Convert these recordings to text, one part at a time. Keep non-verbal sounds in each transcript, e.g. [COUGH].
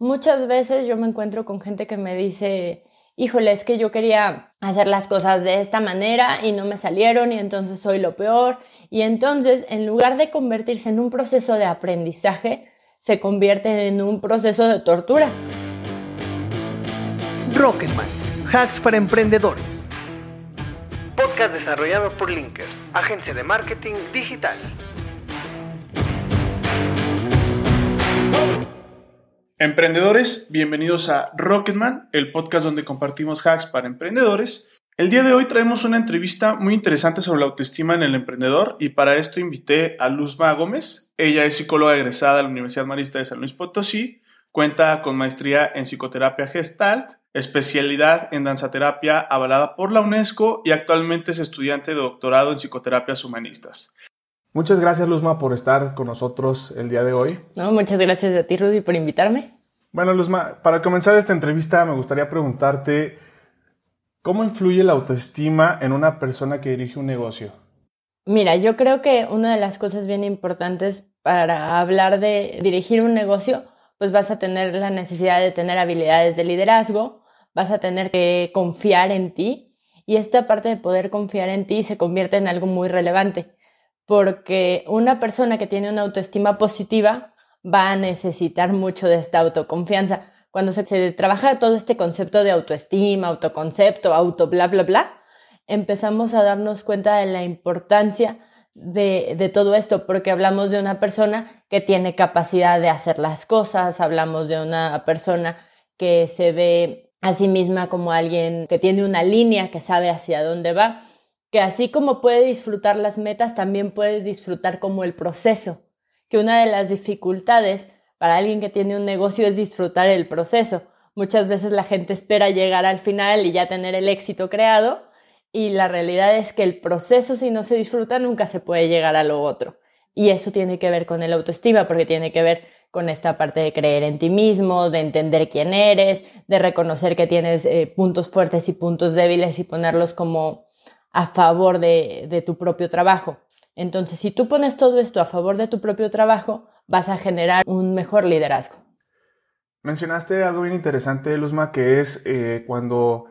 Muchas veces yo me encuentro con gente que me dice, híjole, es que yo quería hacer las cosas de esta manera y no me salieron y entonces soy lo peor. Y entonces, en lugar de convertirse en un proceso de aprendizaje, se convierte en un proceso de tortura. Rocketman, hacks para emprendedores. Podcast desarrollado por Linkers, agencia de marketing digital. Emprendedores, bienvenidos a Rocketman, el podcast donde compartimos hacks para emprendedores. El día de hoy traemos una entrevista muy interesante sobre la autoestima en el emprendedor y para esto invité a Luzma Gómez. Ella es psicóloga egresada de la Universidad Marista de San Luis Potosí, cuenta con maestría en psicoterapia gestalt, especialidad en danzaterapia avalada por la UNESCO y actualmente es estudiante de doctorado en psicoterapias humanistas. Muchas gracias, Luzma, por estar con nosotros el día de hoy. No, muchas gracias a ti, Rudy, por invitarme. Bueno, Luzma, para comenzar esta entrevista me gustaría preguntarte, ¿cómo influye la autoestima en una persona que dirige un negocio? Mira, yo creo que una de las cosas bien importantes para hablar de dirigir un negocio, pues vas a tener la necesidad de tener habilidades de liderazgo, vas a tener que confiar en ti y esta parte de poder confiar en ti se convierte en algo muy relevante porque una persona que tiene una autoestima positiva va a necesitar mucho de esta autoconfianza. Cuando se, trabaja todo este concepto de autoestima, autoconcepto, auto, bla, bla, bla, empezamos a darnos cuenta de la importancia de, de, todo esto, porque hablamos de una persona que tiene capacidad de hacer las cosas, hablamos de una persona que se ve a sí misma como alguien que tiene una línea, que sabe hacia dónde va que así como puede disfrutar las metas, también puede disfrutar como el proceso, que una de las dificultades para alguien que tiene un negocio es disfrutar el proceso. Muchas veces la gente espera llegar al final y ya tener el éxito creado y la realidad es que el proceso si no se disfruta nunca se puede llegar a lo otro. Y eso tiene que ver con el autoestima porque tiene que ver con esta parte de creer en ti mismo, de entender quién eres, de reconocer que tienes eh, puntos fuertes y puntos débiles y ponerlos como a favor de, tu propio trabajo. Entonces, si tú pones todo esto a favor de tu propio trabajo, vas a generar un mejor liderazgo. Mencionaste algo bien interesante, Luzma, que es eh, cuando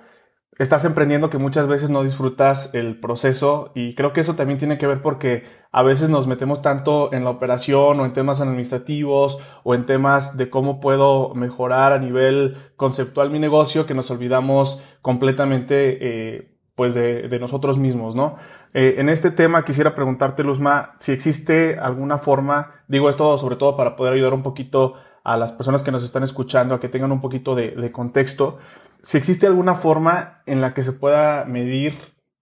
estás emprendiendo que muchas veces no disfrutas el proceso y creo que eso también tiene que ver porque a veces nos metemos tanto en la operación o en temas administrativos o en temas de cómo puedo mejorar a nivel conceptual mi negocio que nos olvidamos completamente eh, pues de, nosotros mismos, ¿no? Eh, en este tema quisiera preguntarte, Luzma, si existe alguna forma, digo esto sobre todo para poder ayudar un poquito a las personas que nos están escuchando a que tengan un poquito de, contexto, si existe alguna forma en la que se pueda medir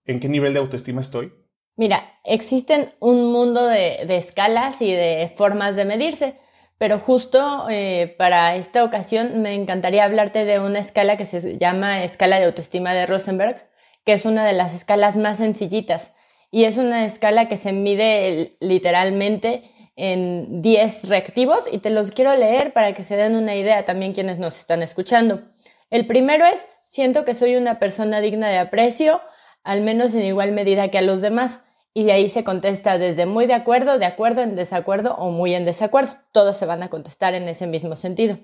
en qué nivel de autoestima estoy. Mira, existen un mundo de, de escalas y de formas de medirse, pero justo eh, para esta ocasión me encantaría hablarte de una escala que se llama escala de autoestima de Rosenberg, que es una de las escalas más sencillitas y es una escala que se mide literalmente en 10 reactivos y te los quiero leer para que se den una idea también quienes nos están escuchando. El primero es, siento que soy una persona digna de aprecio, al menos en igual medida que a los demás. Y de ahí se contesta desde muy de acuerdo, de acuerdo, en desacuerdo o muy en desacuerdo. Todos se van a contestar en ese mismo sentido.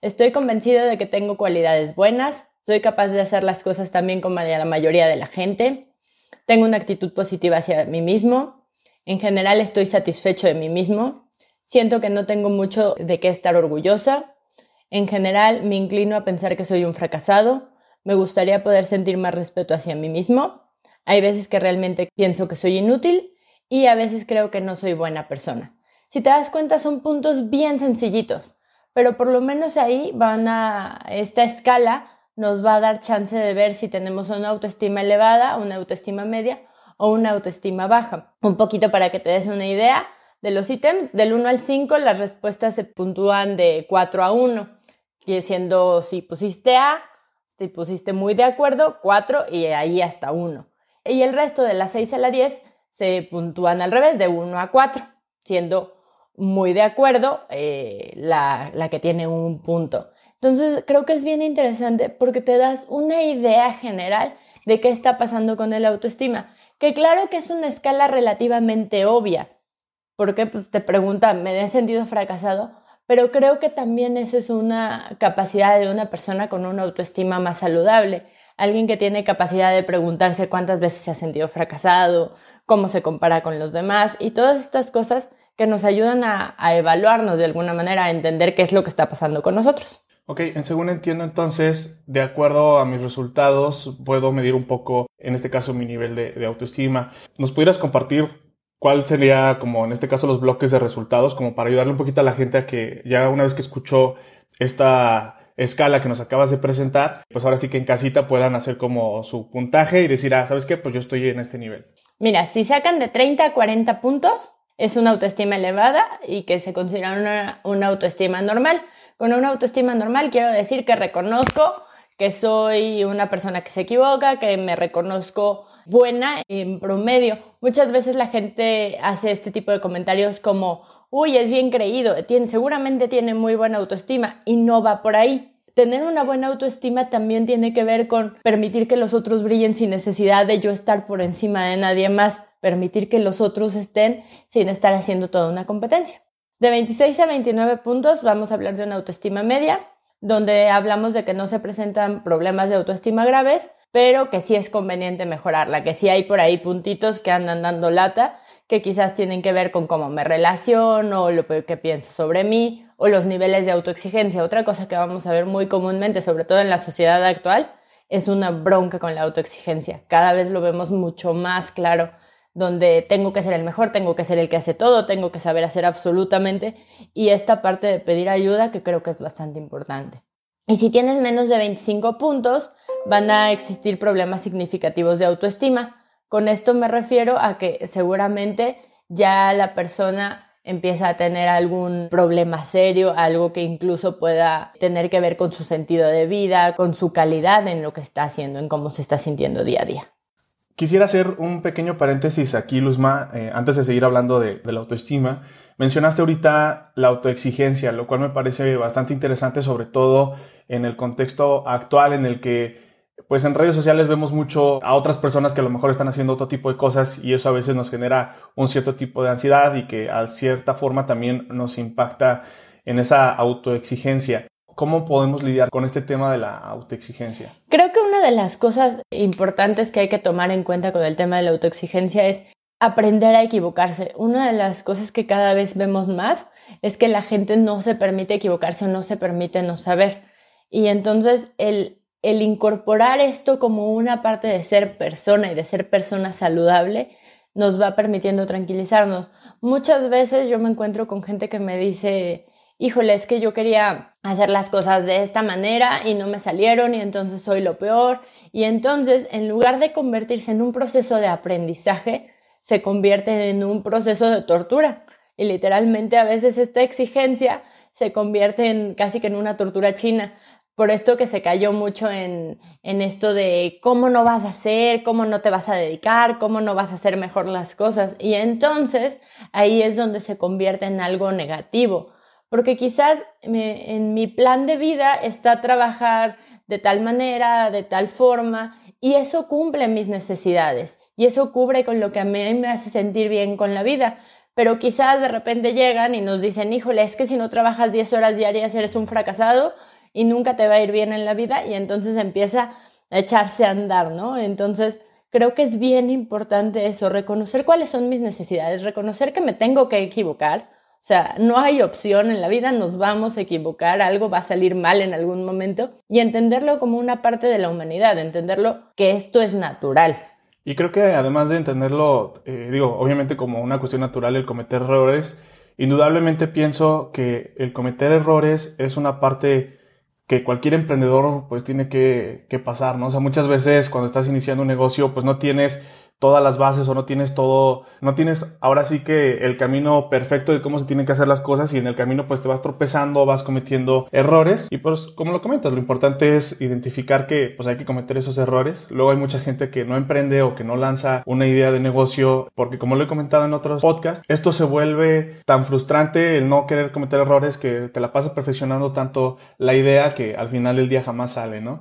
Estoy convencido de que tengo cualidades buenas, soy capaz de hacer las cosas también como la mayoría de la gente, tengo una actitud positiva hacia mí mismo, en general estoy satisfecho de mí mismo, siento que no tengo mucho de qué estar orgullosa, en general me inclino a pensar que soy un fracasado, me gustaría poder sentir más respeto hacia mí mismo, hay veces que realmente pienso que soy inútil y a veces creo que no soy buena persona. Si te das cuenta son puntos bien sencillitos, pero por lo menos ahí van a esta escala nos va a dar chance de ver si tenemos una autoestima elevada, una autoestima media o una autoestima baja. Un poquito para que te des una idea de los ítems, del 1 al 5 las respuestas se puntúan de 4 a 1, siendo si pusiste A, si pusiste muy de acuerdo, 4 y ahí hasta 1. Y el resto de las 6 a la 10 se puntúan al revés, de 1 a 4, siendo muy de acuerdo eh, la, la que tiene un punto. Entonces, creo que es bien interesante porque te das una idea general de qué está pasando con el autoestima. Que claro que es una escala relativamente obvia, porque pues, te pregunta, ¿me he sentido fracasado? pero creo que también eso es una capacidad de una persona con una autoestima más saludable, alguien que tiene capacidad de preguntarse cuántas veces se ha sentido fracasado, cómo se compara con los demás y todas estas cosas que nos ayudan a, evaluarnos de alguna manera, a entender qué es lo que está pasando con nosotros. Ok, según entiendo entonces, de acuerdo a mis resultados, puedo medir un poco, en este caso, mi nivel de, de autoestima. ¿Nos pudieras compartir cuál sería, como en este caso, los bloques de resultados, como para ayudarle un poquito a la gente a que ya una vez que escuchó esta escala que nos acabas de presentar, pues ahora sí que en casita puedan hacer como su puntaje y decir, ah, ¿sabes qué? Pues yo estoy en este nivel. Mira, si sacan de 30 a 40 puntos, es una autoestima elevada y que se considera una, una autoestima normal. Con una autoestima normal quiero decir que reconozco que soy una persona que se equivoca, que me reconozco buena en promedio. Muchas veces la gente hace este tipo de comentarios como, uy, es bien creído, tiene, seguramente tiene muy buena autoestima y no va por ahí. Tener una buena autoestima también tiene que ver con permitir que los otros brillen sin necesidad de yo estar por encima de nadie más, permitir que los otros estén sin estar haciendo toda una competencia. De 26 a 29 puntos vamos a hablar de una autoestima media, donde hablamos de que no se presentan problemas de autoestima graves, pero que sí es conveniente mejorarla, que sí hay por ahí puntitos que andan dando lata, que quizás tienen que ver con cómo me relaciono, lo que pienso sobre mí, o los niveles de autoexigencia. Otra cosa que vamos a ver muy comúnmente, sobre todo en la sociedad actual, es una bronca con la autoexigencia. Cada vez lo vemos mucho más claro, donde tengo que ser el mejor, tengo que ser el que hace todo, tengo que saber hacer absolutamente, y esta parte de pedir ayuda que creo que es bastante importante. Y si tienes menos de 25 puntos, van a existir problemas significativos de autoestima. Con esto me refiero a que seguramente ya la persona empieza a tener algún problema serio, algo que incluso pueda tener que ver con su sentido de vida, con su calidad en lo que está haciendo, en cómo se está sintiendo día a día. Quisiera hacer un pequeño paréntesis aquí, Luzma, eh, antes de seguir hablando de, de, la autoestima. Mencionaste ahorita la autoexigencia, lo cual me parece bastante interesante, sobre todo en el contexto actual en el que pues en redes sociales vemos mucho a otras personas que a lo mejor están haciendo otro tipo de cosas y eso a veces nos genera un cierto tipo de ansiedad y que a cierta forma también nos impacta en esa autoexigencia. ¿Cómo podemos lidiar con este tema de la autoexigencia? Creo que una de las cosas importantes que hay que tomar en cuenta con el tema de la autoexigencia es aprender a equivocarse. Una de las cosas que cada vez vemos más es que la gente no se permite equivocarse o no se permite no saber. Y entonces el incorporar esto como una parte de ser persona y de ser persona saludable nos va permitiendo tranquilizarnos. Muchas veces yo me encuentro con gente que me dice, híjole, es que yo quería hacer las cosas de esta manera y no me salieron y entonces soy lo peor. Y entonces, en lugar de convertirse en un proceso de aprendizaje, se convierte en un proceso de tortura. Y literalmente a veces esta exigencia se convierte en casi que en una tortura china por esto que se cayó mucho en, en, esto de cómo no vas a hacer, cómo no te vas a dedicar, cómo no vas a hacer mejor las cosas. Y entonces ahí es donde se convierte en algo negativo, porque quizás en mi plan de vida está trabajar de tal manera, de tal forma, y eso cumple mis necesidades, y eso cubre con lo que a mí me hace sentir bien con la vida. Pero quizás de repente llegan y nos dicen, híjole, es que si no trabajas 10 horas diarias eres un fracasado y nunca te va a ir bien en la vida y entonces empieza a echarse a andar, ¿no? Entonces, creo que es bien importante eso, reconocer cuáles son mis necesidades, reconocer que me tengo que equivocar. O sea, no hay opción en la vida, nos vamos a equivocar, algo va a salir mal en algún momento y entenderlo como una parte de la humanidad, entenderlo que esto es natural. Y creo que además de entenderlo, eh, digo, obviamente como una cuestión natural el cometer errores, indudablemente pienso que el cometer errores es una parte que cualquier emprendedor pues tiene que, que, pasar, ¿no? O sea, muchas veces cuando estás iniciando un negocio pues no tienes todas las bases o no tienes todo, no tienes ahora sí que el camino perfecto de cómo se tienen que hacer las cosas y en el camino pues te vas tropezando, vas cometiendo errores y pues como lo comentas, lo importante es identificar que pues hay que cometer esos errores. Luego hay mucha gente que no emprende o que no lanza una idea de negocio porque como lo he comentado en otros podcasts, esto se vuelve tan frustrante el no querer cometer errores que te la pasas perfeccionando tanto la idea que al final del día jamás sale, ¿no?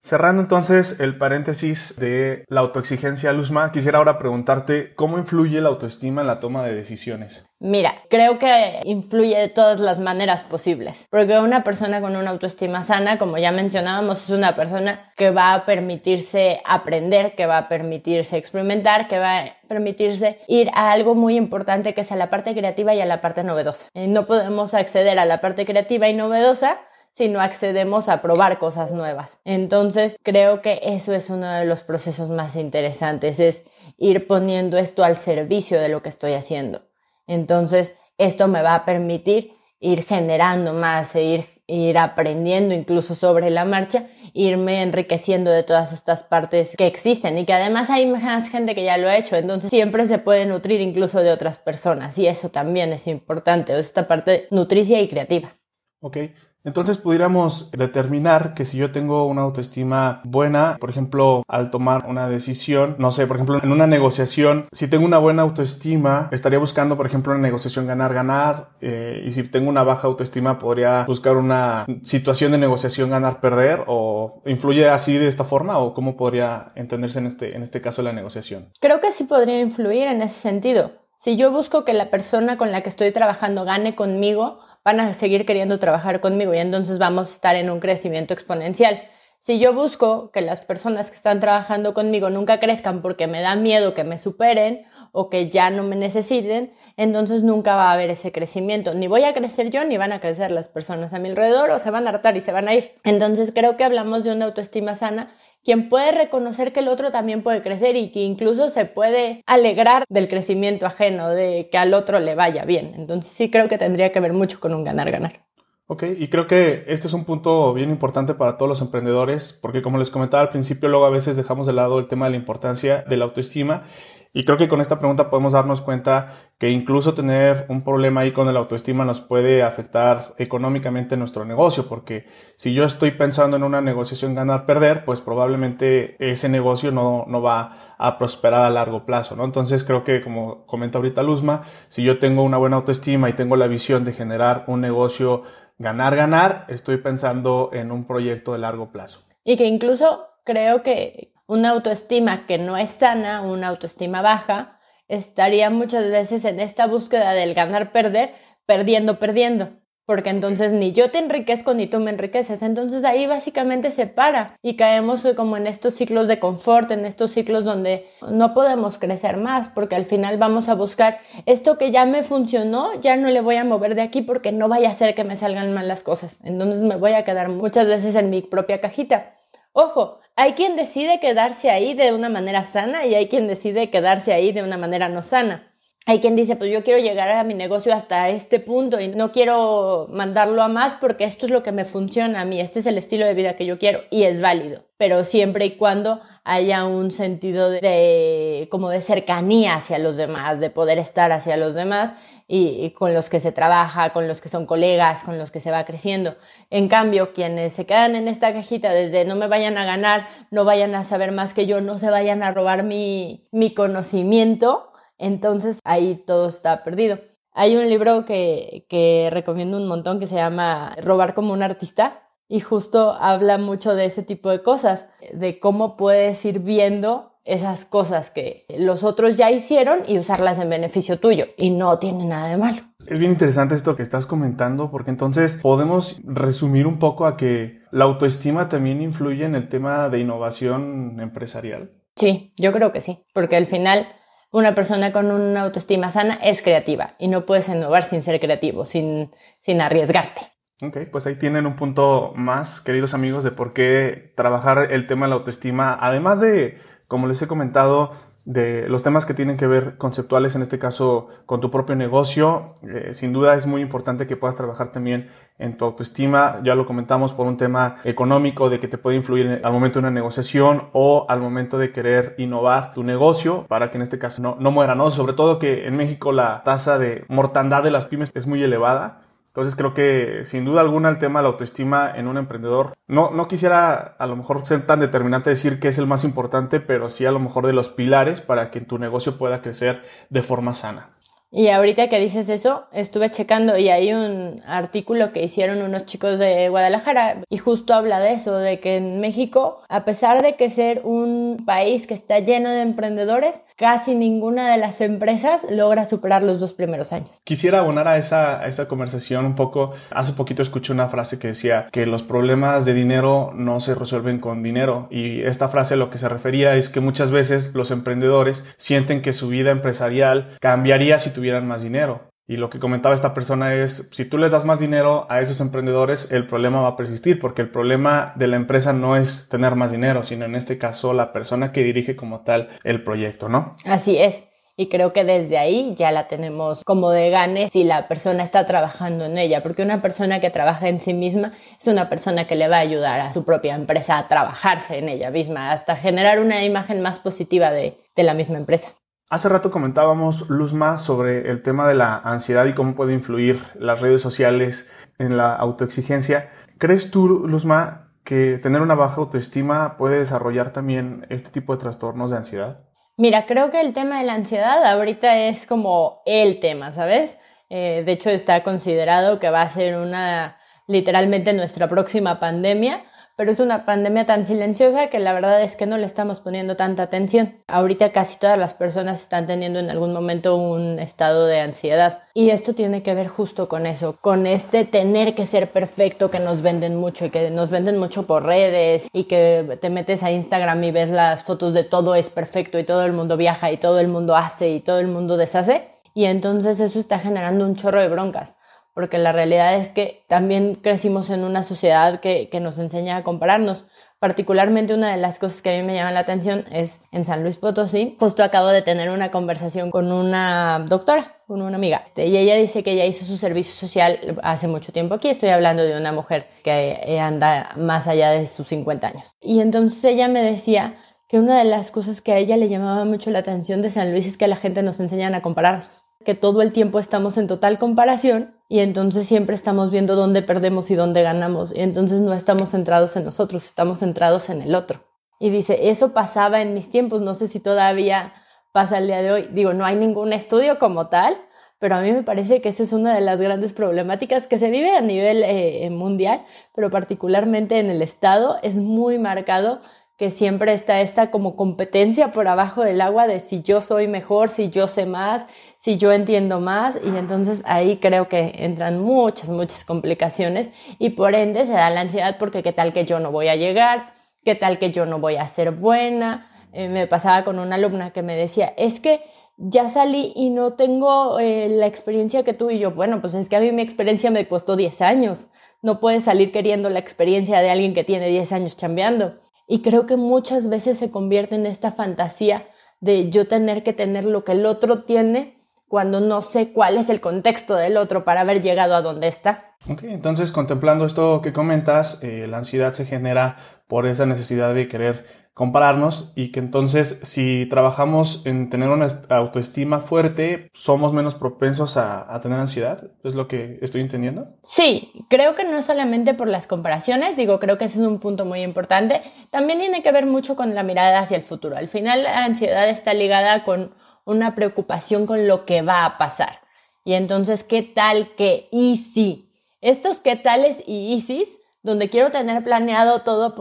Cerrando entonces el paréntesis de la autoexigencia, Luzma, quisiera ahora preguntarte cómo influye la autoestima en la toma de decisiones. Mira, creo que influye de todas las maneras posibles, porque una persona con una autoestima sana, como ya mencionábamos, es una persona que va a permitirse aprender, que va a permitirse experimentar, que va a permitirse ir a algo muy importante que es a la parte creativa y a la parte novedosa. Eh, no podemos acceder a la parte creativa y novedosa si no accedemos a probar cosas nuevas. Entonces, creo que eso es uno de los procesos más interesantes, es ir poniendo esto al servicio de lo que estoy haciendo. Entonces, esto me va a permitir ir generando más e ir, ir aprendiendo incluso sobre la marcha, irme enriqueciendo de todas estas partes que existen y que además hay más gente que ya lo ha hecho, entonces siempre se puede nutrir incluso de otras personas y eso también es importante, esta parte nutricia y creativa. Ok, entonces pudiéramos determinar que si yo tengo una autoestima buena, por ejemplo, al tomar una decisión, no sé, por ejemplo, en una negociación, si tengo una buena autoestima, estaría buscando, por ejemplo, una negociación ganar-ganar, eh, y si tengo una baja autoestima, podría buscar una situación de negociación ganar-perder, o influye así de esta forma, o cómo podría entenderse en este, en este caso la negociación. Creo que sí podría influir en ese sentido. Si yo busco que la persona con la que estoy trabajando gane conmigo, van a seguir queriendo trabajar conmigo y entonces vamos a estar en un crecimiento exponencial. Si yo busco que las personas que están trabajando conmigo nunca crezcan porque me da miedo que me superen o que ya no me necesiten, entonces nunca va a haber ese crecimiento. Ni voy a crecer yo, ni van a crecer las personas a mi alrededor, o se van a hartar y se van a ir. Entonces creo que hablamos de una autoestima sana quien puede reconocer que el otro también puede crecer y que incluso se puede alegrar del crecimiento ajeno, de que al otro le vaya bien. Entonces sí creo que tendría que ver mucho con un ganar-ganar. Ok, y creo que este es un punto bien importante para todos los emprendedores, porque como les comentaba al principio, luego a veces dejamos de lado el tema de la importancia de la autoestima y creo que con esta pregunta podemos darnos cuenta que incluso tener un problema ahí con el autoestima nos puede afectar económicamente nuestro negocio, porque si yo estoy pensando en una negociación ganar-perder, pues probablemente ese negocio no, no va a prosperar a largo plazo, ¿no? Entonces creo que como comenta ahorita Luzma, si yo tengo una buena autoestima y tengo la visión de generar un negocio ganar-ganar, estoy pensando en un proyecto de largo plazo. Y que incluso creo que una autoestima que no es sana, una autoestima baja, estaría muchas veces en esta búsqueda del ganar-perder, perdiendo, perdiendo. Porque entonces ni yo te enriquezco ni tú me enriqueces. Entonces ahí básicamente se para y caemos como en estos ciclos de confort, en estos ciclos donde no podemos crecer más, porque al final vamos a buscar esto que ya me funcionó, ya no le voy a mover de aquí porque no vaya a ser que me salgan mal las cosas. Entonces me voy a quedar muchas veces en mi propia cajita. Ojo, hay quien decide quedarse ahí de una manera sana y hay quien decide quedarse ahí de una manera no sana. Hay quien dice, pues yo quiero llegar a mi negocio hasta este punto y no quiero mandarlo a más porque esto es lo que me funciona a mí, este es el estilo de vida que yo quiero y es válido, pero siempre y cuando haya un sentido de como de cercanía hacia los demás, de poder estar hacia los demás y, con los que se trabaja, con los que son colegas, con los que se va creciendo. En cambio, quienes se quedan en esta cajita desde no me vayan a ganar, no vayan a saber más que yo, no se vayan a robar mi, mi conocimiento, entonces ahí todo está perdido. Hay un libro que, que recomiendo un montón que se llama Robar como un artista y justo habla mucho de ese tipo de cosas, de cómo puedes ir viendo esas cosas que los otros ya hicieron y usarlas en beneficio tuyo. Y no tiene nada de malo. Es bien interesante esto que estás comentando porque entonces podemos resumir un poco a que la autoestima también influye en el tema de innovación empresarial. Sí, yo creo que sí, porque al final una persona con una autoestima sana es creativa y no puedes innovar sin ser creativo, sin, sin arriesgarte. Ok, pues ahí tienen un punto más, queridos amigos, de por qué trabajar el tema de la autoestima, además de como les he comentado, de los temas que tienen que ver conceptuales, en este caso con tu propio negocio, eh, sin duda es muy importante que puedas trabajar también en tu autoestima. Ya lo comentamos por un tema económico de que te puede influir al momento de una negociación o al momento de querer innovar tu negocio para que en este caso no, no muera, ¿no? Sobre todo que en México la tasa de mortandad de las pymes es muy elevada. Entonces creo que sin duda alguna el tema de la autoestima en un emprendedor, no, no quisiera a lo mejor ser tan determinante decir que es el más importante, pero sí a lo mejor de los pilares para que tu negocio pueda crecer de forma sana. Y ahorita que dices eso, estuve checando y hay un artículo que hicieron unos chicos de Guadalajara y justo habla de eso, de que en México, a pesar de que ser un país que está lleno de emprendedores, casi ninguna de las empresas logra superar los dos primeros años. Quisiera abonar a esa, a esa conversación un poco. Hace poquito escuché una frase que decía que los problemas de dinero no se resuelven con dinero y esta frase lo que se refería es que muchas veces los emprendedores sienten que su vida empresarial cambiaría si tuvieran más dinero. Y lo que comentaba esta persona es, si tú les das más dinero a esos emprendedores, el problema va a persistir, porque el problema de la empresa no es tener más dinero, sino en este caso la persona que dirige como tal el proyecto, ¿no? Así es. Y creo que desde ahí ya la tenemos como de gane si la persona está trabajando en ella, porque una persona que trabaja en sí misma es una persona que le va a ayudar a su propia empresa a trabajarse en ella misma, hasta generar una imagen más positiva de, de la misma empresa. Hace rato comentábamos, Luzma, sobre el tema de la ansiedad y cómo puede influir las redes sociales en la autoexigencia. ¿Crees tú, Luzma, que tener una baja autoestima puede desarrollar también este tipo de trastornos de ansiedad? Mira, creo que el tema de la ansiedad ahorita es como el tema, ¿sabes? Eh, de hecho, está considerado que va a ser una, literalmente nuestra próxima pandemia pero es una pandemia tan silenciosa que la verdad es que no le estamos poniendo tanta atención. Ahorita casi todas las personas están teniendo en algún momento un estado de ansiedad. Y esto tiene que ver justo con eso, con este tener que ser perfecto que nos venden mucho y que nos venden mucho por redes y que te metes a Instagram y ves las fotos de todo es perfecto y todo el mundo viaja y todo el mundo hace y todo el mundo deshace. Y entonces eso está generando un chorro de broncas porque la realidad es que también crecimos en una sociedad que, nos enseña a compararnos. Particularmente una de las cosas que a mí me llama la atención es en San Luis Potosí. Justo acabo de tener una conversación con una doctora, con una amiga, este, y ella dice que ella hizo su servicio social hace mucho tiempo aquí. Estoy hablando de una mujer que anda más allá de sus 50 años. Y entonces ella me decía que una de las cosas que a ella le llamaba mucho la atención de San Luis es que la gente nos enseñan a compararnos, que todo el tiempo estamos en total comparación y entonces siempre estamos viendo dónde perdemos y dónde ganamos y entonces no estamos centrados en nosotros, estamos centrados en el otro. Y dice, eso pasaba en mis tiempos, no sé si todavía pasa el día de hoy. Digo, no hay ningún estudio como tal, pero a mí me parece que esa es una de las grandes problemáticas que se vive a nivel eh, mundial, pero particularmente en el Estado es muy marcado que siempre está esta como competencia por abajo del agua de si yo soy mejor, si yo sé más, si yo entiendo más y entonces ahí creo que entran muchas, muchas complicaciones y por ende se da la ansiedad porque qué tal que yo no voy a llegar, qué tal que yo no voy a ser buena. Eh, me pasaba con una alumna que me decía, es que ya salí y no tengo eh, la experiencia que tú y yo. Bueno, pues es que a mí mi experiencia me costó 10 años. No puedes salir queriendo la experiencia de alguien que tiene 10 años chambeando. Y creo que muchas veces se convierte en esta fantasía de yo tener que tener lo que el otro tiene cuando no sé cuál es el contexto del otro para haber llegado a donde está. Ok, entonces contemplando esto que comentas, eh, la ansiedad se genera por esa necesidad de querer compararnos y que entonces si trabajamos en tener una autoestima fuerte, somos menos propensos a, tener ansiedad. ¿Es lo que estoy entendiendo? Sí, creo que no solamente por las comparaciones, digo, creo que ese es un punto muy importante. También tiene que ver mucho con la mirada hacia el futuro. Al final la ansiedad está ligada con una preocupación con lo que va a pasar. Y entonces, ¿qué tal que y si? Estos qué tales y isis donde quiero tener planeado todo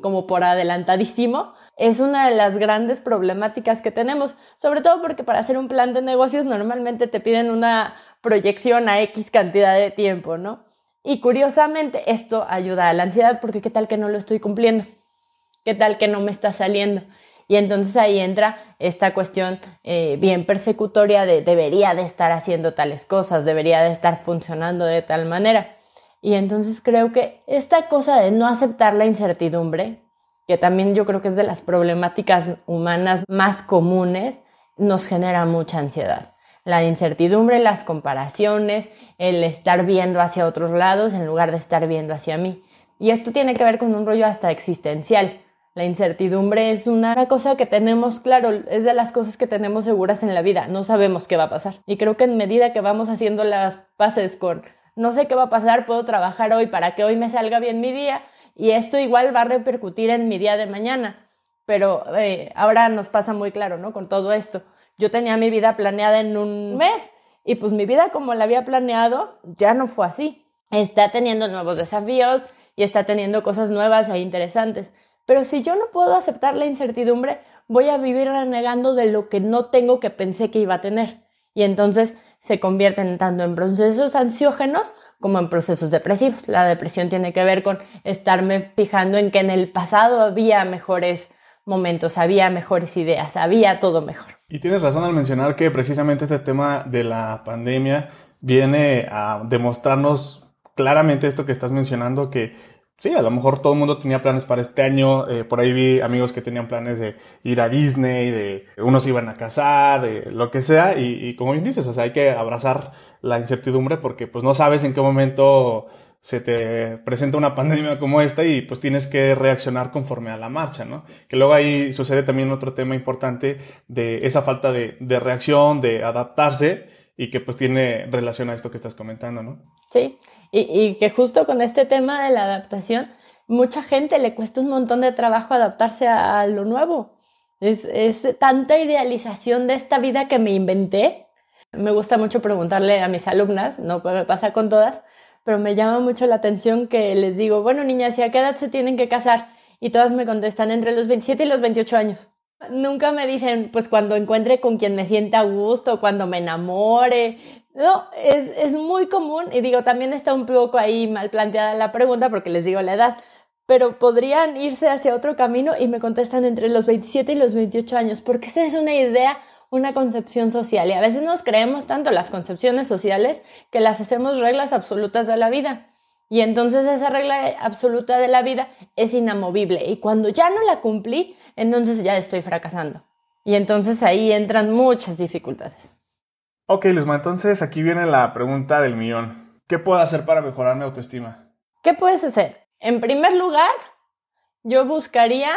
como por adelantadísimo, es una de las grandes problemáticas que tenemos, sobre todo porque para hacer un plan de negocios normalmente te piden una proyección a X cantidad de tiempo, ¿no? Y curiosamente esto ayuda a la ansiedad porque qué tal que no lo estoy cumpliendo, qué tal que no me está saliendo. Y entonces ahí entra esta cuestión eh, bien persecutoria de debería de estar haciendo tales cosas, debería de estar funcionando de tal manera. Y entonces creo que esta cosa de no aceptar la incertidumbre, que también yo creo que es de las problemáticas humanas más comunes, nos genera mucha ansiedad. La incertidumbre, las comparaciones, el estar viendo hacia otros lados en lugar de estar viendo hacia mí. Y esto tiene que ver con un rollo hasta existencial. La incertidumbre es una cosa que tenemos claro, es de las cosas que tenemos seguras en la vida, no sabemos qué va a pasar. Y creo que en medida que vamos haciendo las paces con no sé qué va a pasar, puedo trabajar hoy para que hoy me salga bien mi día y esto igual va a repercutir en mi día de mañana. Pero eh, ahora nos pasa muy claro, ¿no? Con todo esto. Yo tenía mi vida planeada en un mes y pues mi vida como la había planeado ya no fue así. Está teniendo nuevos desafíos y está teniendo cosas nuevas e interesantes. Pero si yo no puedo aceptar la incertidumbre, voy a vivir renegando de lo que no tengo que pensé que iba a tener. Y entonces se convierten tanto en procesos ansiógenos como en procesos depresivos. La depresión tiene que ver con estarme fijando en que en el pasado había mejores momentos, había mejores ideas, había todo mejor. Y tienes razón al mencionar que precisamente este tema de la pandemia viene a demostrarnos claramente esto que estás mencionando, que sí, a lo mejor todo el mundo tenía planes para este año. Eh, por ahí vi amigos que tenían planes de ir a Disney, de unos iban a casar, de lo que sea. Y, como bien dices, o sea, hay que abrazar la incertidumbre porque pues no sabes en qué momento se te presenta una pandemia como esta y pues tienes que reaccionar conforme a la marcha, ¿no? Que luego ahí sucede también otro tema importante de esa falta de, de reacción, de adaptarse y que pues tiene relación a esto que estás comentando, ¿no? Sí, y, y, que justo con este tema de la adaptación, mucha gente le cuesta un montón de trabajo adaptarse a, lo nuevo. Es, es, tanta idealización de esta vida que me inventé. Me gusta mucho preguntarle a mis alumnas, no me pasa con todas, pero me llama mucho la atención que les digo, bueno, niñas, ¿y a qué edad se tienen que casar? Y todas me contestan entre los 27 y los 28 años. Nunca me dicen, pues cuando encuentre con quien me sienta a gusto, cuando me enamore. No, es, es muy común y digo, también está un poco ahí mal planteada la pregunta porque les digo la edad, pero podrían irse hacia otro camino y me contestan entre los 27 y los 28 años, porque esa es una idea, una concepción social y a veces nos creemos tanto las concepciones sociales que las hacemos reglas absolutas de la vida. Y entonces esa regla absoluta de la vida es inamovible. Y cuando ya no la cumplí, entonces ya estoy fracasando. Y entonces ahí entran muchas dificultades. Ok, Luzma, entonces aquí viene la pregunta del millón. ¿Qué puedo hacer para mejorar mi autoestima? ¿Qué puedes hacer? En primer lugar, yo buscaría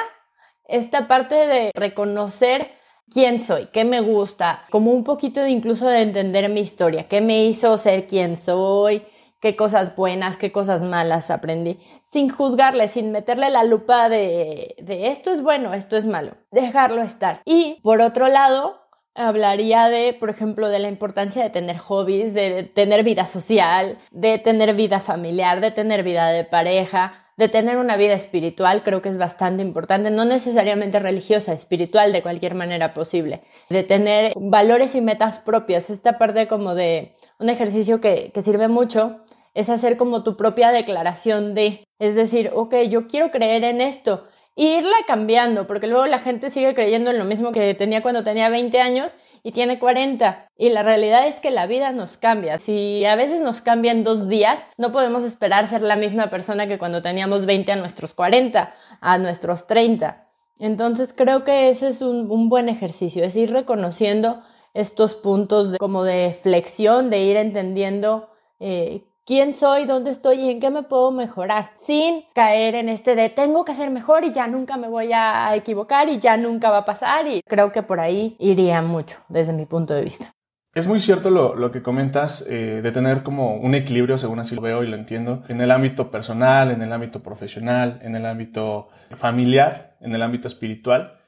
esta parte de reconocer quién soy, qué me gusta, como un poquito de incluso de entender mi historia, qué me hizo ser quien soy, qué cosas buenas, qué cosas malas aprendí, sin juzgarle, sin meterle la lupa de, esto es bueno, esto es malo, dejarlo estar. Y por otro lado, hablaría de, por ejemplo, de la importancia de tener hobbies, de tener vida social, de tener vida familiar, de tener vida de pareja, de tener una vida espiritual, creo que es bastante importante, no necesariamente religiosa, espiritual de cualquier manera posible, de tener valores y metas propias, esta parte como de un ejercicio que, que sirve mucho es hacer como tu propia declaración de, es decir, ok, yo quiero creer en esto, e irla cambiando, porque luego la gente sigue creyendo en lo mismo que tenía cuando tenía 20 años y tiene 40. Y la realidad es que la vida nos cambia. Si a veces nos cambian dos días, no podemos esperar ser la misma persona que cuando teníamos 20 a nuestros 40, a nuestros 30. Entonces creo que ese es un, buen ejercicio, es ir reconociendo estos puntos como de flexión, de ir entendiendo eh, quién soy, dónde estoy y en qué me puedo mejorar, sin caer en este de tengo que ser mejor y ya nunca me voy a equivocar y ya nunca va a pasar y creo que por ahí iría mucho desde mi punto de vista. Es muy cierto lo, que comentas eh, de tener como un equilibrio, según así lo veo y lo entiendo, en el ámbito personal, en el ámbito profesional, en el ámbito familiar, en el ámbito espiritual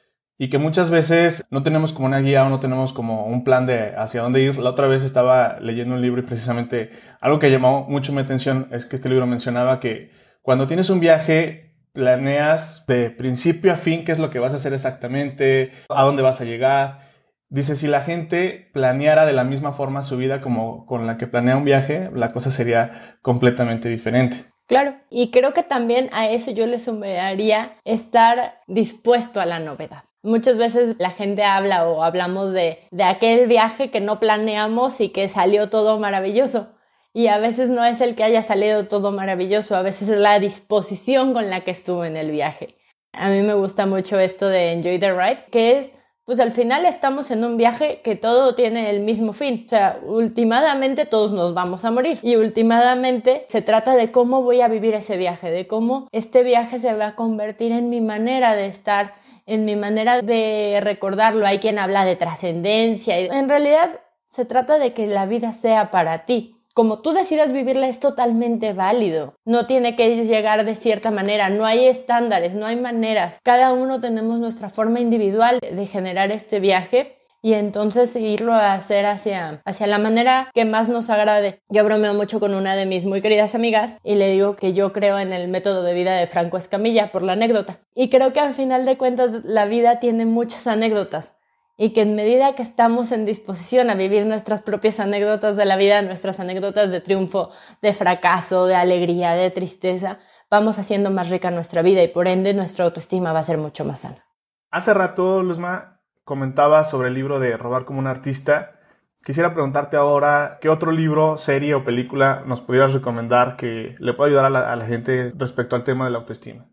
y que muchas veces no tenemos como una guía o no tenemos como un plan de hacia dónde ir. La otra vez estaba leyendo un libro y precisamente algo que llamó mucho mi atención es que este libro mencionaba que cuando tienes un viaje planeas de principio a fin qué es lo que vas a hacer exactamente, a dónde vas a llegar. Dice, si la gente planeara de la misma forma su vida como con la que planea un viaje, la cosa sería completamente diferente. Claro, y creo que también a eso yo le sumaría estar dispuesto a la novedad. Muchas veces la gente habla o hablamos de, de aquel viaje que no planeamos y que salió todo maravilloso. Y a veces no es el que haya salido todo maravilloso, a veces es la disposición con la que estuvo en el viaje. A mí me gusta mucho esto de Enjoy the Ride, que es, pues al final estamos en un viaje que todo tiene el mismo fin. O sea, últimamente todos nos vamos a morir. Y últimamente se trata de cómo voy a vivir ese viaje, de cómo este viaje se va a convertir en mi manera de estar en mi manera de recordarlo. Hay quien habla de trascendencia. En realidad se trata de que la vida sea para ti. Como tú decidas vivirla es totalmente válido. No tiene que llegar de cierta manera. No hay estándares, no hay maneras. Cada uno tenemos nuestra forma individual de generar este viaje y entonces irlo a hacer hacia, hacia la manera que más nos agrade. Yo bromeo mucho con una de mis muy queridas amigas y le digo que yo creo en el método de vida de Franco Escamilla por la anécdota. Y creo que al final de cuentas la vida tiene muchas anécdotas y que en medida que estamos en disposición a vivir nuestras propias anécdotas de la vida, nuestras anécdotas de triunfo, de fracaso, de alegría, de tristeza, vamos haciendo más rica nuestra vida y por ende nuestra autoestima va a ser mucho más sana. Hace rato, Luzma, comentaba sobre el libro de Robar como un artista. Quisiera preguntarte ahora, ¿qué otro libro, serie o película nos pudieras recomendar que le pueda ayudar a la, gente respecto al tema de la autoestima?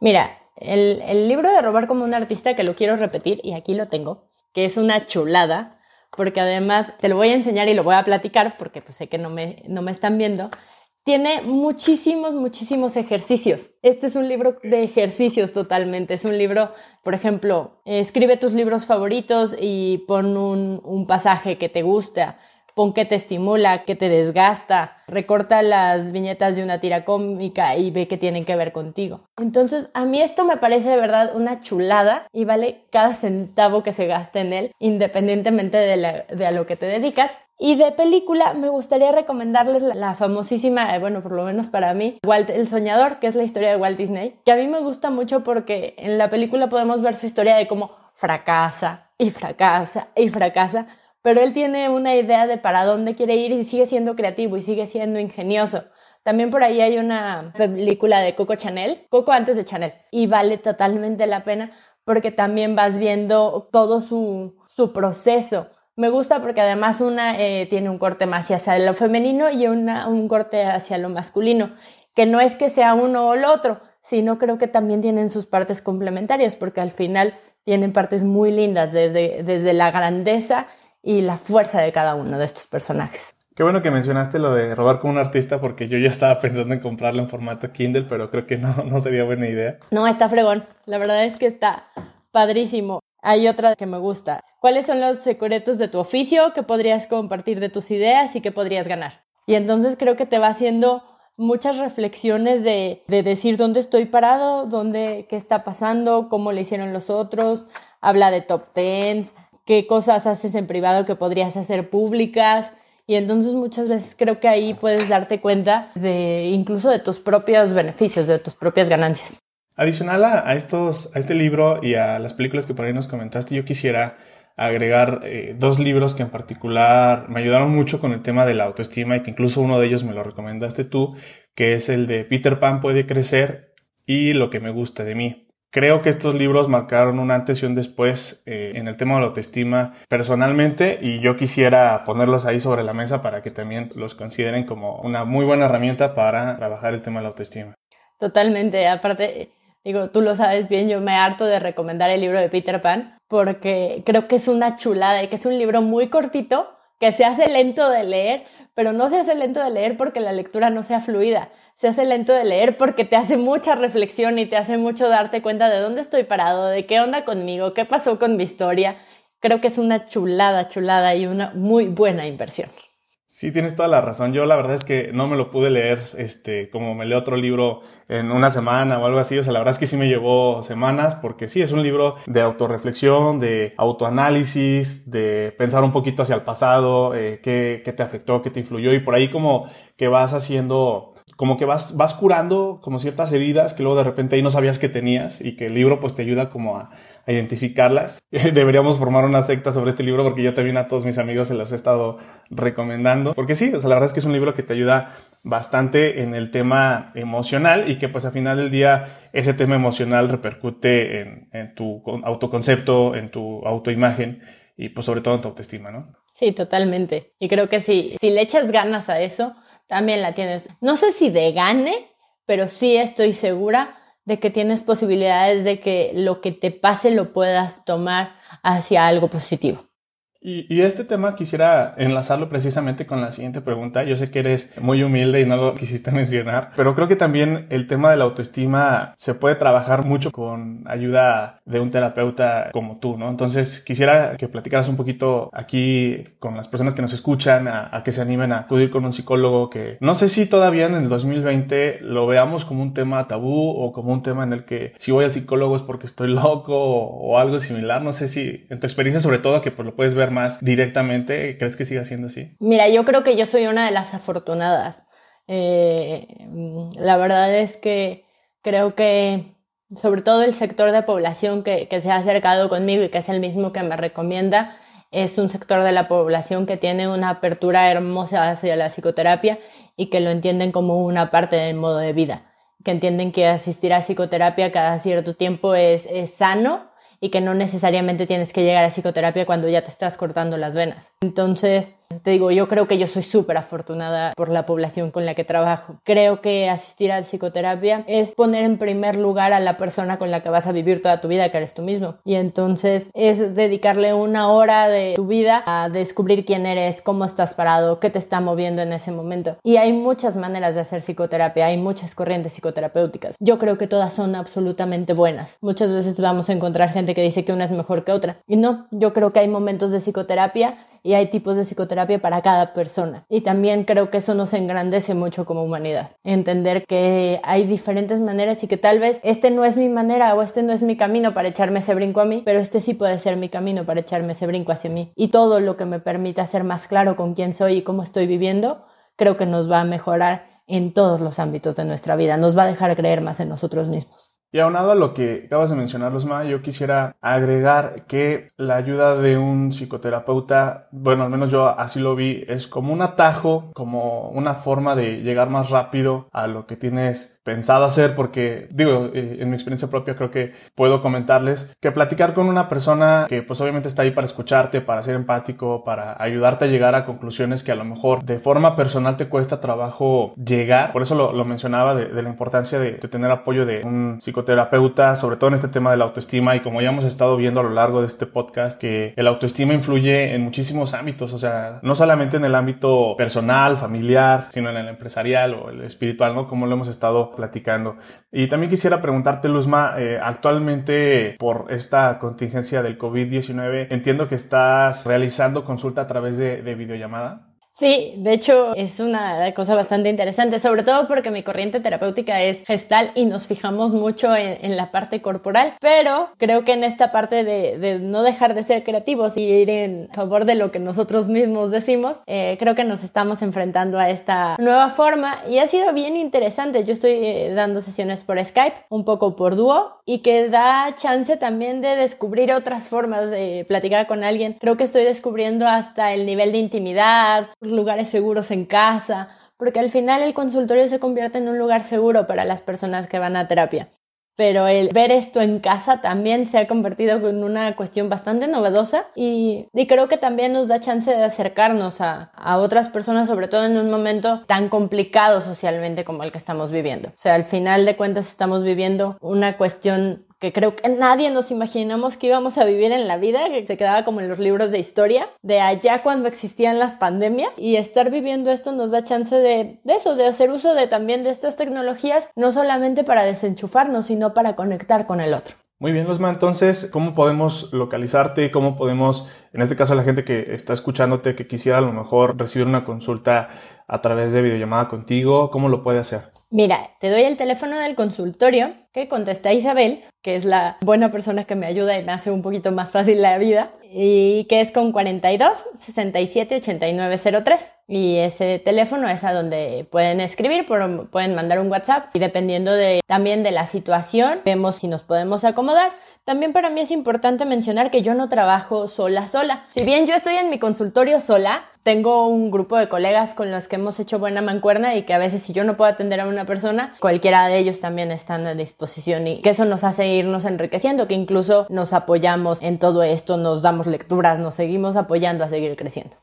Mira, el, el libro de Robar como un artista, que lo quiero repetir y aquí lo tengo, que es una chulada, porque además te lo voy a enseñar y lo voy a platicar, porque pues sé que no me, no me están viendo. Tiene muchísimos, muchísimos ejercicios. Este es un libro de ejercicios totalmente. Es un libro, por ejemplo, escribe tus libros favoritos y pon un, un pasaje que te gusta pon qué te estimula, qué te desgasta, recorta las viñetas de una tira cómica y ve que tienen que ver contigo. Entonces, a mí esto me parece de verdad una chulada y vale cada centavo que se gasta en él, independientemente de, a lo que te dedicas. Y de película me gustaría recomendarles la, famosísima, eh, bueno, por lo menos para mí, Walt el Soñador, que es la historia de Walt Disney, que a mí me gusta mucho porque en la película podemos ver su historia de cómo fracasa y fracasa y fracasa, pero él tiene una idea de para dónde quiere ir y sigue siendo creativo y sigue siendo ingenioso. También por ahí hay una película de Coco Chanel, Coco antes de Chanel, y vale totalmente la pena porque también vas viendo todo su, su proceso. Me gusta porque además una eh, tiene un corte más hacia lo femenino y una, un corte hacia lo masculino, que no es que sea uno o el otro, sino creo que también tienen sus partes complementarias, porque al final tienen partes muy lindas, desde, desde la grandeza y la fuerza de cada uno de estos personajes. Qué bueno que mencionaste lo de robar con un artista porque yo ya estaba pensando en comprarlo en formato Kindle, pero creo que no, no sería buena idea. No, está fregón. La verdad es que está padrísimo. Hay otra que me gusta. ¿Cuáles son los secretos de tu oficio que podrías compartir de tus ideas y que podrías ganar? Y entonces creo que te va haciendo muchas reflexiones de, de decir dónde estoy parado, dónde, qué está pasando, cómo le hicieron los otros. Habla de top tens, qué cosas haces en privado que podrías hacer públicas. Y entonces muchas veces creo que ahí puedes darte cuenta de incluso de tus propios beneficios, de tus propias ganancias. Adicional a, estos, a este libro y a las películas que por ahí nos comentaste, yo quisiera agregar eh, dos libros que en particular me ayudaron mucho con el tema de la autoestima y que incluso uno de ellos me lo recomendaste tú, que es el de Peter Pan puede crecer y lo que me gusta de mí. Creo que estos libros marcaron un antes y un después eh, en el tema de la autoestima personalmente y yo quisiera ponerlos ahí sobre la mesa para que también los consideren como una muy buena herramienta para trabajar el tema de la autoestima. Totalmente, aparte, digo, tú lo sabes bien, yo me harto de recomendar el libro de Peter Pan porque creo que es una chulada y que es un libro muy cortito que se hace lento de leer, pero no se hace lento de leer porque la lectura no sea fluida, se hace lento de leer porque te hace mucha reflexión y te hace mucho darte cuenta de dónde estoy parado, de qué onda conmigo, qué pasó con mi historia. Creo que es una chulada, chulada y una muy buena inversión. Sí, tienes toda la razón. Yo la verdad es que no me lo pude leer, este, como me leo otro libro en una semana o algo así. O sea, la verdad es que sí me llevó semanas porque sí, es un libro de autorreflexión, de autoanálisis, de pensar un poquito hacia el pasado, eh, qué, qué te afectó, qué te influyó y por ahí como que vas haciendo como que vas, vas curando como ciertas heridas que luego de repente ahí no sabías que tenías y que el libro pues te ayuda como a, identificarlas. [LAUGHS] Deberíamos formar una secta sobre este libro porque yo también a todos mis amigos se los he estado recomendando. Porque sí, o sea, la verdad es que es un libro que te ayuda bastante en el tema emocional y que pues al final del día ese tema emocional repercute en, en tu autoconcepto, en tu autoimagen y pues sobre todo en tu autoestima, ¿no? Sí, totalmente. Y creo que si, si le echas ganas a eso, también la tienes. No sé si de gane, pero sí estoy segura de que tienes posibilidades de que lo que te pase lo puedas tomar hacia algo positivo. Y, este tema quisiera enlazarlo precisamente con la siguiente pregunta. Yo sé que eres muy humilde y no lo [LAUGHS] quisiste mencionar, pero creo que también el tema de la autoestima se puede trabajar mucho con ayuda de un terapeuta como tú, ¿no? Entonces quisiera que platicaras un poquito aquí con las personas que nos escuchan a, a que se animen a acudir con un psicólogo que no sé si todavía en el 2020 lo veamos como un tema tabú o como un tema en el que si voy al psicólogo es porque estoy loco o, o algo similar. No sé si en tu experiencia sobre todo que pues lo puedes ver más directamente, ¿crees que siga siendo así? Mira, yo creo que yo soy una de las afortunadas. Eh, la verdad es que creo que sobre todo el sector de población que, que se ha acercado conmigo y que es el mismo que me recomienda, es un sector de la población que tiene una apertura hermosa hacia la psicoterapia y que lo entienden como una parte del modo de vida, que entienden que asistir a psicoterapia cada cierto tiempo es, es sano y que no necesariamente tienes que llegar a psicoterapia cuando ya te estás cortando las venas. Entonces, te digo, yo creo que yo soy súper afortunada por la población con la que trabajo. Creo que asistir a psicoterapia es poner en primer lugar a la persona con la que vas a vivir toda tu vida, que eres tú mismo. Y entonces es dedicarle una hora de tu vida a descubrir quién eres, cómo estás parado, qué te está moviendo en ese momento. Y hay muchas maneras de hacer psicoterapia, hay muchas corrientes psicoterapéuticas. Yo creo que todas son absolutamente buenas. Muchas veces vamos a encontrar gente que dice que una es mejor que otra. Y no, yo creo que hay momentos de psicoterapia y hay tipos de psicoterapia para cada persona. Y también creo que eso nos engrandece mucho como humanidad. Entender que hay diferentes maneras y que tal vez este no es mi manera o este no es mi camino para echarme ese brinco a mí, pero este sí puede ser mi camino para echarme ese brinco hacia mí. Y todo lo que me permita ser más claro con quién soy y cómo estoy viviendo, creo que nos va a mejorar en todos los ámbitos de nuestra vida, nos va a dejar creer más en nosotros mismos. Y aunado a lo que acabas de mencionar, Luzma, yo quisiera agregar que la ayuda de un psicoterapeuta, bueno, al menos yo así lo vi, es como un atajo, como una forma de llegar más rápido a lo que tienes pensado hacer, porque digo, eh, en mi experiencia propia creo que puedo comentarles que platicar con una persona que pues obviamente está ahí para escucharte, para ser empático, para ayudarte a llegar a conclusiones que a lo mejor de forma personal te cuesta trabajo llegar. Por eso lo, mencionaba de, la importancia de, de tener apoyo de un psicoterapeuta terapeuta, sobre todo en este tema de la autoestima y como ya hemos estado viendo a lo largo de este podcast, que el autoestima influye en muchísimos ámbitos, o sea, no solamente en el ámbito personal, familiar, sino en el empresarial o el espiritual, ¿no? Como lo hemos estado platicando. Y también quisiera preguntarte, Luzma, eh, actualmente por esta contingencia del COVID-19, entiendo que estás realizando consulta a través de, de videollamada. Sí, de hecho es una cosa bastante interesante, sobre todo porque mi corriente terapéutica es gestal y nos fijamos mucho en, la parte corporal, pero creo que en esta parte de, no dejar de ser creativos y ir en favor de lo que nosotros mismos decimos, eh, creo que nos estamos enfrentando a esta nueva forma y ha sido bien interesante. Yo estoy eh, dando sesiones por Skype, un poco por dúo y que da chance también de descubrir otras formas de platicar con alguien. Creo que estoy descubriendo hasta el nivel de intimidad, lugares seguros en casa, porque al final el consultorio se convierte en un lugar seguro para las personas que van a terapia. Pero el ver esto en casa también se ha convertido en una cuestión bastante novedosa y, creo que también nos da chance de acercarnos a, a, otras personas, sobre todo en un momento tan complicado socialmente como el que estamos viviendo. O sea, al final de cuentas estamos viviendo una cuestión que creo que nadie nos imaginamos que íbamos a vivir en la vida, que se quedaba como en los libros de historia, de allá cuando existían las pandemias, y estar viviendo esto nos da chance de, eso, de hacer uso de también de estas tecnologías, no solamente para desenchufarnos, sino para conectar con el otro. Muy bien, Luzma. Entonces, ¿cómo podemos localizarte? ¿Cómo podemos, en este caso, la gente que está escuchándote, que quisiera a lo mejor recibir una consulta a través de videollamada contigo, cómo lo puede hacer? Mira, te doy el teléfono del consultorio que contesta Isabel, que es la buena persona que me ayuda y me hace un poquito más fácil la vida, y que es con 42 67 89 03. Y ese teléfono es a donde pueden escribir, pueden mandar un WhatsApp y dependiendo de, también de la situación, vemos si nos podemos acomodar. También para mí es importante mencionar que yo no trabajo sola sola. Si bien yo estoy en mi consultorio sola, tengo un grupo de colegas con los que hemos hecho buena mancuerna y que a veces si yo no puedo atender a una persona, cualquiera de ellos también están a disposición y que eso nos hace irnos enriqueciendo, que incluso nos apoyamos en todo esto, nos damos lecturas, nos seguimos apoyando a seguir creciendo.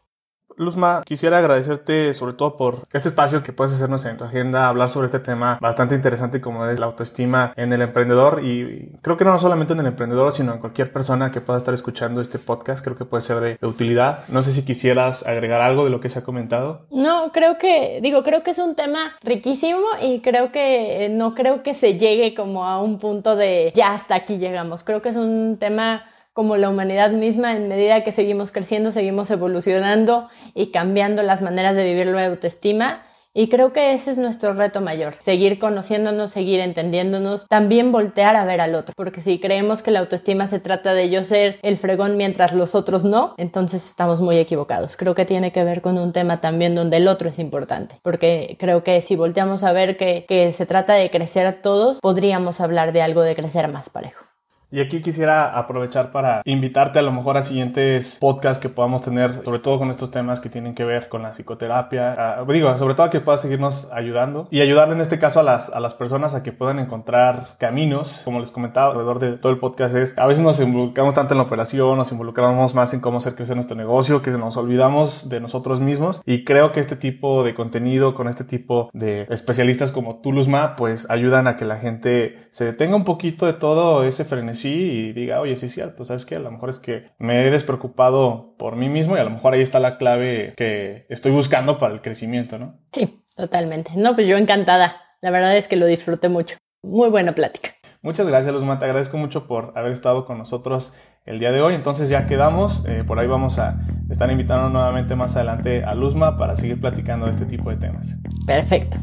Luzma, quisiera agradecerte sobre todo por este espacio que puedes hacernos en tu agenda, hablar sobre este tema bastante interesante como es la autoestima en el emprendedor y creo que no solamente en el emprendedor, sino en cualquier persona que pueda estar escuchando este podcast, creo que puede ser de, utilidad. No sé si quisieras agregar algo de lo que se ha comentado. No, creo que, digo, creo que es un tema riquísimo y creo que no creo que se llegue como a un punto de ya hasta aquí llegamos. Creo que es un tema como la humanidad misma, en medida que seguimos creciendo, seguimos evolucionando y cambiando las maneras de vivir la autoestima. Y creo que ese es nuestro reto mayor, seguir conociéndonos, seguir entendiéndonos, también voltear a ver al otro, porque si creemos que la autoestima se trata de yo ser el fregón mientras los otros no, entonces estamos muy equivocados. Creo que tiene que ver con un tema también donde el otro es importante, porque creo que si volteamos a ver que, se trata de crecer todos, podríamos hablar de algo de crecer más parejo. Y aquí quisiera aprovechar para invitarte a lo mejor a siguientes podcasts que podamos tener, sobre todo con estos temas que tienen que ver con la psicoterapia. digo, sobre todo a que puedas seguirnos ayudando y ayudarle en este caso a las, a las personas a que puedan encontrar caminos. Como les comentaba alrededor de todo el podcast es, a veces nos involucramos tanto en la operación, nos involucramos más en cómo hacer crecer nuestro negocio, que nos olvidamos de nosotros mismos. Y creo que este tipo de contenido con este tipo de especialistas como tú, Luzma, pues ayudan a que la gente se detenga un poquito de todo ese frenesí sí y diga, oye, sí es cierto, ¿sabes qué? A lo mejor es que me he despreocupado por mí mismo y a lo mejor ahí está la clave que estoy buscando para el crecimiento, ¿no? Sí, totalmente. No, pues yo encantada. La verdad es que lo disfruté mucho. Muy buena plática. Muchas gracias, Luzma. Te agradezco mucho por haber estado con nosotros el día de hoy. Entonces ya quedamos. Eh, por ahí vamos a estar invitando nuevamente más adelante a Luzma para seguir platicando de este tipo de temas. Perfecto.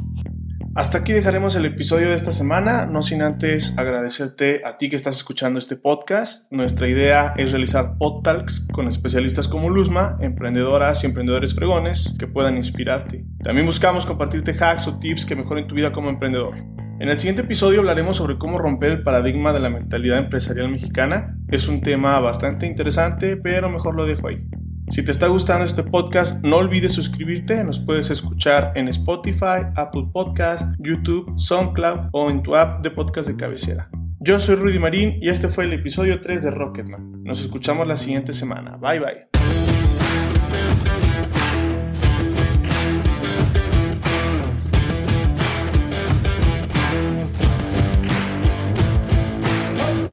Hasta aquí dejaremos el episodio de esta semana, no sin antes agradecerte a ti que estás escuchando este podcast. Nuestra idea es realizar podtalks con especialistas como Luzma, emprendedoras y emprendedores fregones que puedan inspirarte. También buscamos compartirte hacks o tips que mejoren tu vida como emprendedor. En el siguiente episodio hablaremos sobre cómo romper el paradigma de la mentalidad empresarial mexicana. Es un tema bastante interesante, pero mejor lo dejo ahí. Si te está gustando este podcast, no olvides suscribirte. Nos puedes escuchar en Spotify, Apple Podcast, YouTube, SoundCloud o en tu app de podcast de cabecera. Yo soy Rudy Marín y este fue el episodio 3 de Rocketman. Nos escuchamos la siguiente semana. Bye bye.